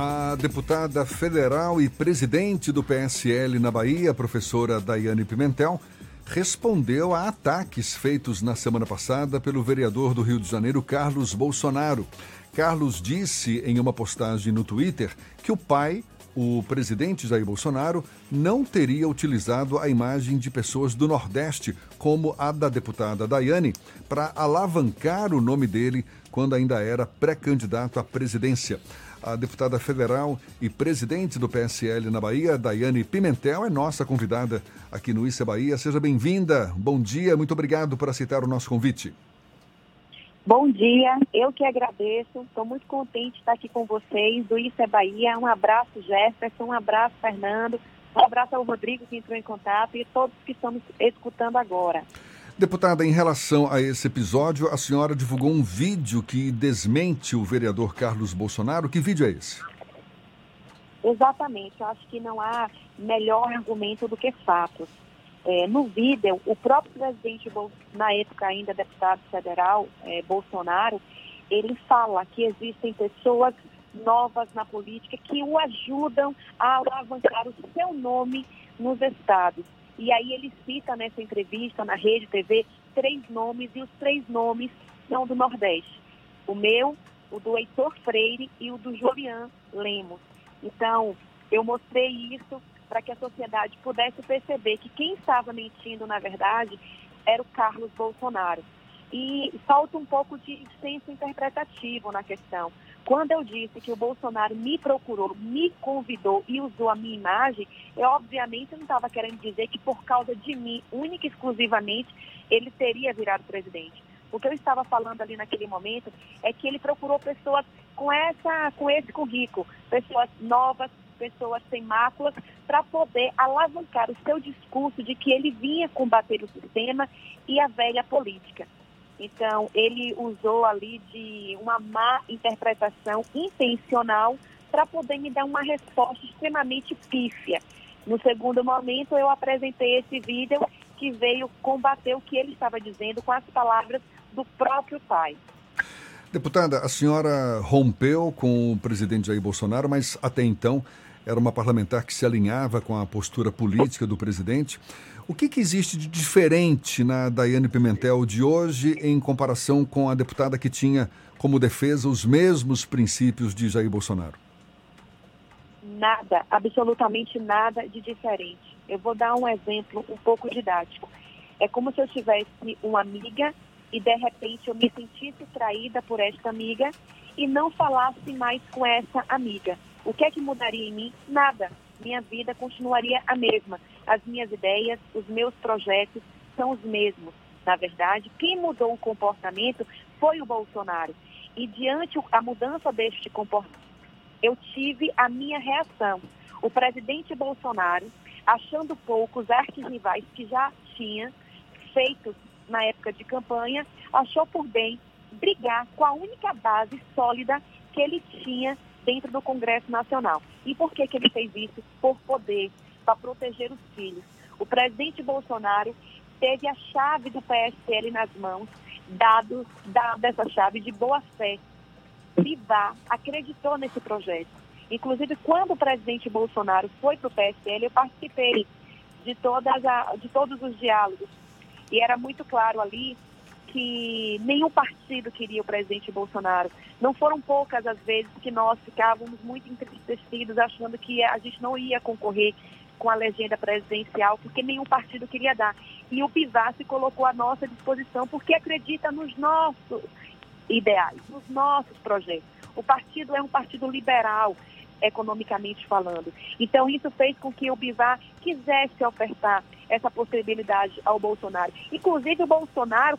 A deputada federal e presidente do PSL na Bahia, professora Daiane Pimentel, respondeu a ataques feitos na semana passada pelo vereador do Rio de Janeiro, Carlos Bolsonaro. Carlos disse em uma postagem no Twitter que o pai, o presidente Jair Bolsonaro, não teria utilizado a imagem de pessoas do Nordeste, como a da deputada Daiane, para alavancar o nome dele quando ainda era pré-candidato à presidência. A deputada federal e presidente do PSL na Bahia, Daiane Pimentel, é nossa convidada aqui no Issa Bahia. Seja bem-vinda. Bom dia, muito obrigado por aceitar o nosso convite. Bom dia, eu que agradeço. Estou muito contente de estar aqui com vocês do Isso Bahia. Um abraço, Jefferson, um abraço, Fernando, um abraço ao Rodrigo que entrou em contato e todos que estamos escutando agora. Deputada, em relação a esse episódio, a senhora divulgou um vídeo que desmente o vereador Carlos Bolsonaro. Que vídeo é esse? Exatamente. Eu acho que não há melhor argumento do que fatos. É, no vídeo, o próprio presidente, na época ainda deputado federal, é, Bolsonaro, ele fala que existem pessoas novas na política que o ajudam a alavancar o seu nome nos estados. E aí ele cita nessa entrevista na Rede TV três nomes e os três nomes são do Nordeste. O meu, o do Heitor Freire e o do Julian Lemos. Então, eu mostrei isso para que a sociedade pudesse perceber que quem estava mentindo, na verdade, era o Carlos Bolsonaro. E falta um pouco de senso interpretativo na questão. Quando eu disse que o Bolsonaro me procurou, me convidou e usou a minha imagem, eu obviamente não estava querendo dizer que por causa de mim, única e exclusivamente, ele teria virado presidente. O que eu estava falando ali naquele momento é que ele procurou pessoas com essa, com esse currículo, pessoas novas, pessoas sem máculas, para poder alavancar o seu discurso de que ele vinha combater o sistema e a velha política. Então, ele usou ali de uma má interpretação intencional para poder me dar uma resposta extremamente pífia. No segundo momento, eu apresentei esse vídeo que veio combater o que ele estava dizendo com as palavras do próprio pai. Deputada, a senhora rompeu com o presidente Jair Bolsonaro, mas até então era uma parlamentar que se alinhava com a postura política do presidente. O que, que existe de diferente na Daiane Pimentel de hoje em comparação com a deputada que tinha como defesa os mesmos princípios de Jair Bolsonaro? Nada, absolutamente nada de diferente. Eu vou dar um exemplo um pouco didático. É como se eu tivesse uma amiga e de repente eu me sentisse traída por esta amiga e não falasse mais com essa amiga. O que é que mudaria em mim? Nada. Minha vida continuaria a mesma. As minhas ideias, os meus projetos são os mesmos. Na verdade, quem mudou o comportamento foi o Bolsonaro. E diante a mudança deste comportamento, eu tive a minha reação. O presidente Bolsonaro, achando poucos arquirrivais que já tinha feito na época de campanha, achou por bem brigar com a única base sólida que ele tinha dentro do Congresso Nacional. E por que, que ele fez isso? Por poder, para proteger os filhos. O presidente Bolsonaro teve a chave do PSL nas mãos, dado, dado essa chave de boa fé. Bivar acreditou nesse projeto. Inclusive, quando o presidente Bolsonaro foi para o PSL, eu participei de, todas a, de todos os diálogos. E era muito claro ali que nenhum partido queria o presidente Bolsonaro. Não foram poucas as vezes que nós ficávamos muito entristecidos, achando que a gente não ia concorrer com a legenda presidencial, porque nenhum partido queria dar. E o Pivar se colocou à nossa disposição porque acredita nos nossos ideais, nos nossos projetos. O partido é um partido liberal, economicamente falando. Então, isso fez com que o Bivar quisesse ofertar essa possibilidade ao Bolsonaro. Inclusive, o Bolsonaro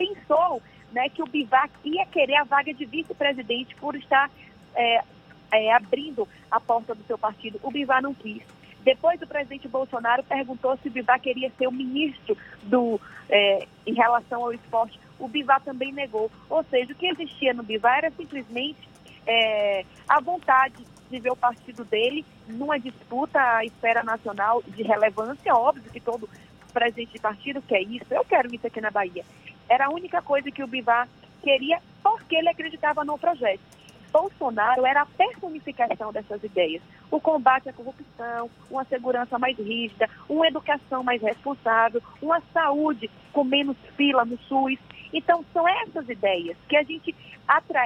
pensou né, que o Bivac ia querer a vaga de vice-presidente por estar é, é, abrindo a porta do seu partido. O Bivar não quis. Depois o presidente Bolsonaro perguntou se o Bivar queria ser o ministro do, é, em relação ao esporte. O Bivar também negou. Ou seja, o que existia no Bivar era simplesmente é, a vontade de ver o partido dele numa disputa à esfera nacional de relevância. Óbvio que todo presidente de partido quer isso. Eu quero isso aqui na Bahia. Era a única coisa que o Bivar queria porque ele acreditava no projeto. Bolsonaro era a personificação dessas ideias. O combate à corrupção, uma segurança mais rígida, uma educação mais responsável, uma saúde com menos fila no SUS. Então, são essas ideias que a gente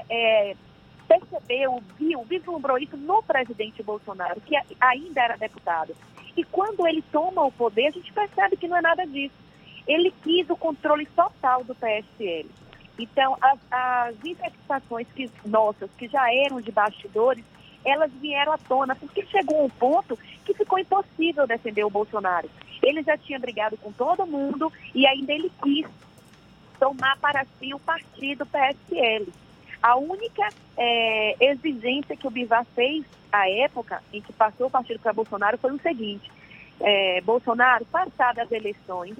é, percebeu, viu, vislumbrou isso no presidente Bolsonaro, que ainda era deputado. E quando ele toma o poder, a gente percebe que não é nada disso. Ele quis o controle total do PSL. Então, as, as interpretações que, nossas, que já eram de bastidores, elas vieram à tona, porque chegou um ponto que ficou impossível defender o Bolsonaro. Ele já tinha brigado com todo mundo e ainda ele quis tomar para si o partido PSL. A única é, exigência que o Bivar fez à época em que passou o partido para Bolsonaro foi o seguinte: é, Bolsonaro, passadas as eleições,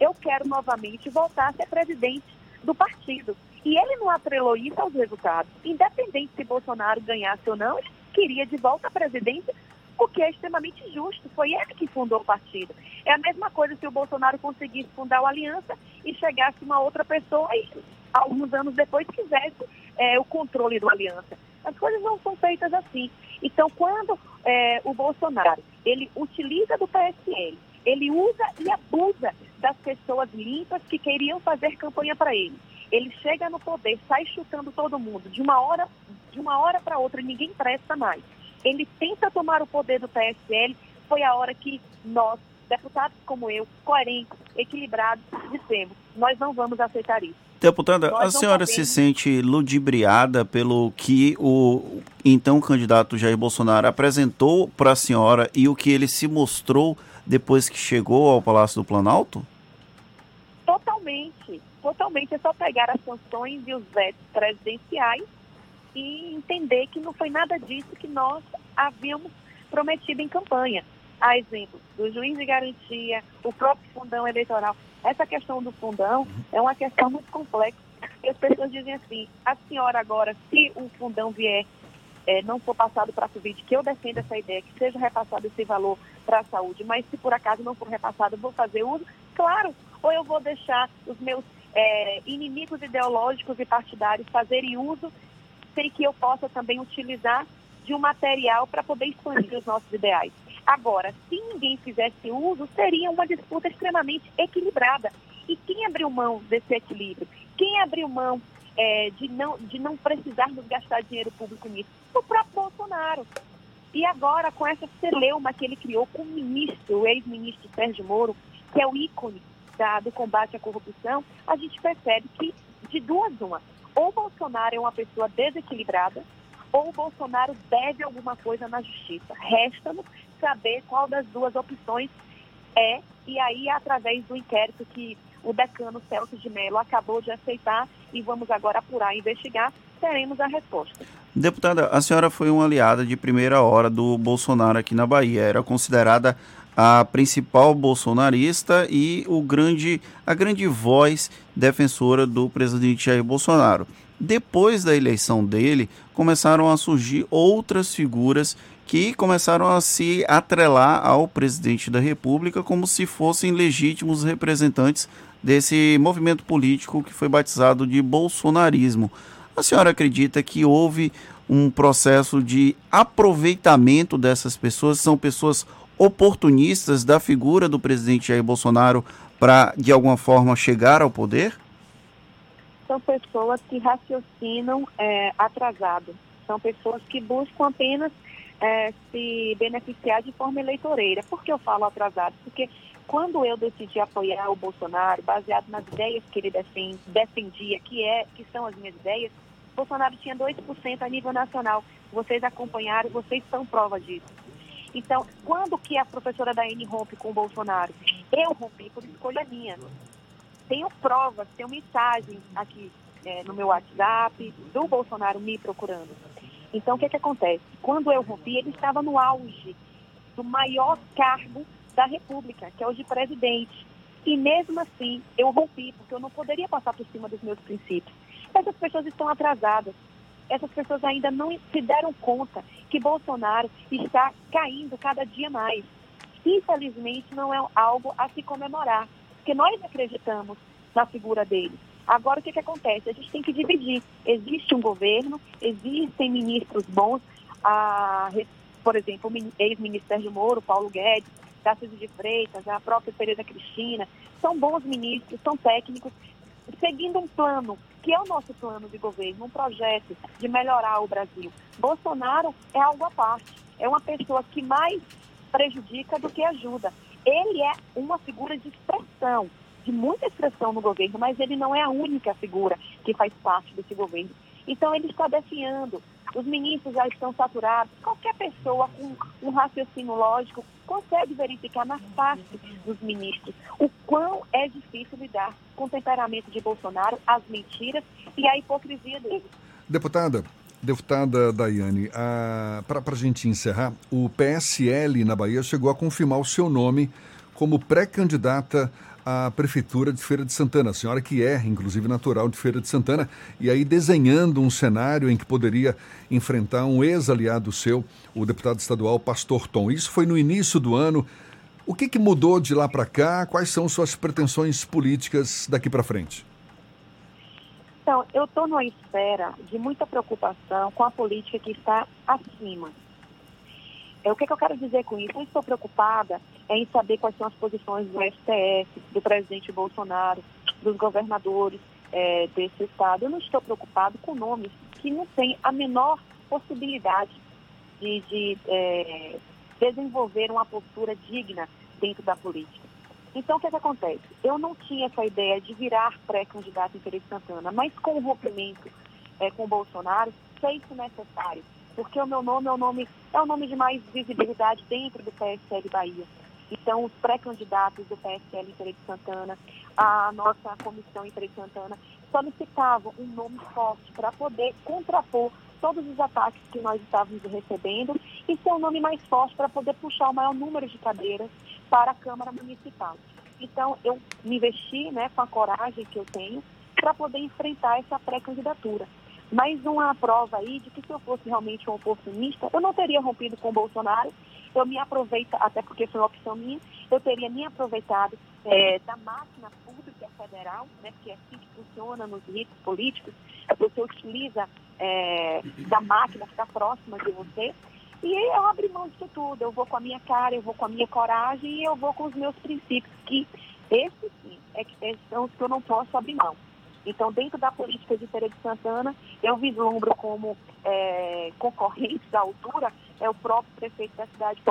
eu quero novamente voltar a ser presidente do partido. E ele não atrelou isso aos resultados. Independente se Bolsonaro ganhasse ou não, ele queria de volta a presidência, o que é extremamente justo. Foi ele que fundou o partido. É a mesma coisa se o Bolsonaro conseguisse fundar o Aliança e chegasse uma outra pessoa e, alguns anos depois, quisesse é, o controle do Aliança. As coisas não são feitas assim. Então, quando é, o Bolsonaro ele utiliza do PSL, ele usa e abusa das pessoas limpas que queriam fazer campanha para ele. Ele chega no poder, sai chutando todo mundo de uma hora de uma hora para outra, ninguém presta mais. Ele tenta tomar o poder do PSL. Foi a hora que nós, deputados como eu, coerentes, equilibrados, dissemos: nós não vamos aceitar isso. Deputada, nós a senhora se sente ludibriada pelo que o então candidato Jair Bolsonaro apresentou para a senhora e o que ele se mostrou depois que chegou ao Palácio do Planalto? Totalmente, totalmente. É só pegar as sanções e os vetos presidenciais e entender que não foi nada disso que nós havíamos prometido em campanha. A exemplo do juiz de garantia, o próprio fundão eleitoral. Essa questão do fundão é uma questão muito complexa. E as pessoas dizem assim, a senhora agora, se o fundão vier, é, não for passado para a Covid, que eu defendo essa ideia, que seja repassado esse valor para a saúde, mas se por acaso não for repassado, vou fazer uso, claro, ou eu vou deixar os meus é, inimigos ideológicos e partidários fazerem uso sem que eu possa também utilizar de um material para poder expandir os nossos ideais. Agora, se ninguém fizesse uso, seria uma disputa extremamente equilibrada. E quem abriu mão desse equilíbrio? Quem abriu mão é, de, não, de não precisarmos gastar dinheiro público nisso? O próprio Bolsonaro. E agora, com essa celeuma que ele criou com o ministro, o ex-ministro Sérgio Moro, que é o ícone da, do combate à corrupção, a gente percebe que, de duas uma, ou Bolsonaro é uma pessoa desequilibrada, ou Bolsonaro deve alguma coisa na justiça. Resta-nos saber qual das duas opções é, e aí, através do inquérito que o decano Celso de Mello acabou de aceitar e vamos agora apurar e investigar, teremos a resposta. Deputada, a senhora foi uma aliada de primeira hora do Bolsonaro aqui na Bahia. Era considerada a principal bolsonarista e o grande, a grande voz defensora do presidente Jair Bolsonaro. Depois da eleição dele, começaram a surgir outras figuras que começaram a se atrelar ao presidente da República como se fossem legítimos representantes desse movimento político que foi batizado de bolsonarismo. A senhora acredita que houve um processo de aproveitamento dessas pessoas? São pessoas oportunistas da figura do presidente Jair Bolsonaro para, de alguma forma, chegar ao poder? São pessoas que raciocinam é, atrasado. São pessoas que buscam apenas é, se beneficiar de forma eleitoreira. Por que eu falo atrasado? Porque quando eu decidi apoiar o Bolsonaro, baseado nas ideias que ele defendia, que, é, que são as minhas ideias, Bolsonaro tinha 2% a nível nacional. Vocês acompanharam, vocês são prova disso. Então, quando que a professora Daiane rompe com o Bolsonaro? Eu rompi por escolha minha. Tenho provas, tenho mensagem aqui é, no meu WhatsApp do Bolsonaro me procurando. Então, o que, que acontece? Quando eu rompi, ele estava no auge do maior cargo da República, que é o de presidente. E mesmo assim, eu rompi, porque eu não poderia passar por cima dos meus princípios. Essas pessoas estão atrasadas essas pessoas ainda não se deram conta que Bolsonaro está caindo cada dia mais. Infelizmente, não é algo a se comemorar, porque nós acreditamos na figura dele. Agora, o que, que acontece? A gente tem que dividir. Existe um governo, existem ministros bons, a, por exemplo, o ex-ministro Sérgio Moro, Paulo Guedes, Tarcísio de Freitas, a própria Tereza Cristina, são bons ministros, são técnicos, seguindo um plano, que é o nosso plano de governo, um projeto de melhorar o Brasil. Bolsonaro é algo à parte, é uma pessoa que mais prejudica do que ajuda. Ele é uma figura de expressão, de muita expressão no governo, mas ele não é a única figura que faz parte desse governo. Então ele está definhando, os ministros já estão saturados, qualquer pessoa com um raciocínio lógico consegue verificar na face dos ministros o quão é difícil lidar com o temperamento de Bolsonaro, as mentiras e a hipocrisia dele. Deputada, Deputada Daiane, para a gente encerrar, o PSL na Bahia chegou a confirmar o seu nome como pré-candidata à Prefeitura de Feira de Santana. A senhora que é, inclusive, natural de Feira de Santana, e aí desenhando um cenário em que poderia enfrentar um ex-aliado seu, o deputado estadual Pastor Tom. Isso foi no início do ano. O que, que mudou de lá para cá? Quais são suas pretensões políticas daqui para frente? Então, eu estou numa espera de muita preocupação com a política que está acima. É, o que, que eu quero dizer com isso? Eu estou preocupada em saber quais são as posições do STF, do presidente Bolsonaro, dos governadores é, desse estado. Eu não estou preocupado com nomes que não têm a menor possibilidade de, de é, desenvolver uma postura digna dentro da política. Então, o que, é que acontece? Eu não tinha essa ideia de virar pré-candidato em Feira Santana, mas com o rompimento é, com o Bolsonaro, fez-se necessário porque o meu nome é o nome, é o nome de mais visibilidade dentro do PSL Bahia. Então, os pré-candidatos do PSL em Feira de Santana, a nossa comissão em Feira de Santana, solicitavam um nome forte para poder contrapor todos os ataques que nós estávamos recebendo e ser um nome mais forte para poder puxar o maior número de cadeiras para a Câmara Municipal. Então, eu me investi né, com a coragem que eu tenho para poder enfrentar essa pré-candidatura mais uma prova aí de que se eu fosse realmente um oportunista, eu não teria rompido com o Bolsonaro, eu me aproveito, até porque foi uma opção minha, eu teria me aproveitado é, da máquina pública federal, né, que é assim que funciona nos ritos políticos, você utiliza é, da máquina que está próxima de você, e eu abro mão disso tudo, eu vou com a minha cara, eu vou com a minha coragem e eu vou com os meus princípios, que esses sim é que são os que eu não posso abrir mão. Então, dentro da política de Feira de Santana, eu vislumbro como é, concorrente da altura é o próprio prefeito da cidade,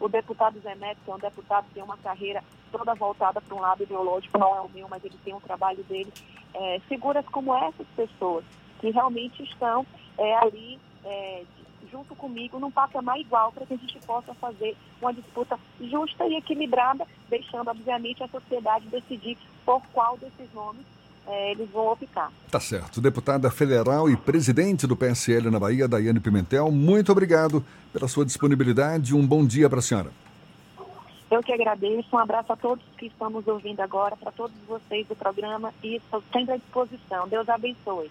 o deputado Zé Neto, que é um deputado que tem uma carreira toda voltada para um lado ideológico, não é o meu, mas ele tem um trabalho dele. É, figuras como essas pessoas, que realmente estão é, ali é, junto comigo num patamar igual para que a gente possa fazer uma disputa justa e equilibrada, deixando, obviamente, a sociedade decidir por qual desses nomes é, eles vão optar. Tá certo. Deputada federal e presidente do PSL na Bahia, Daiane Pimentel, muito obrigado pela sua disponibilidade. Um bom dia para a senhora. Eu que agradeço. Um abraço a todos que estão nos ouvindo agora, para todos vocês do programa e estou sempre à disposição. Deus abençoe.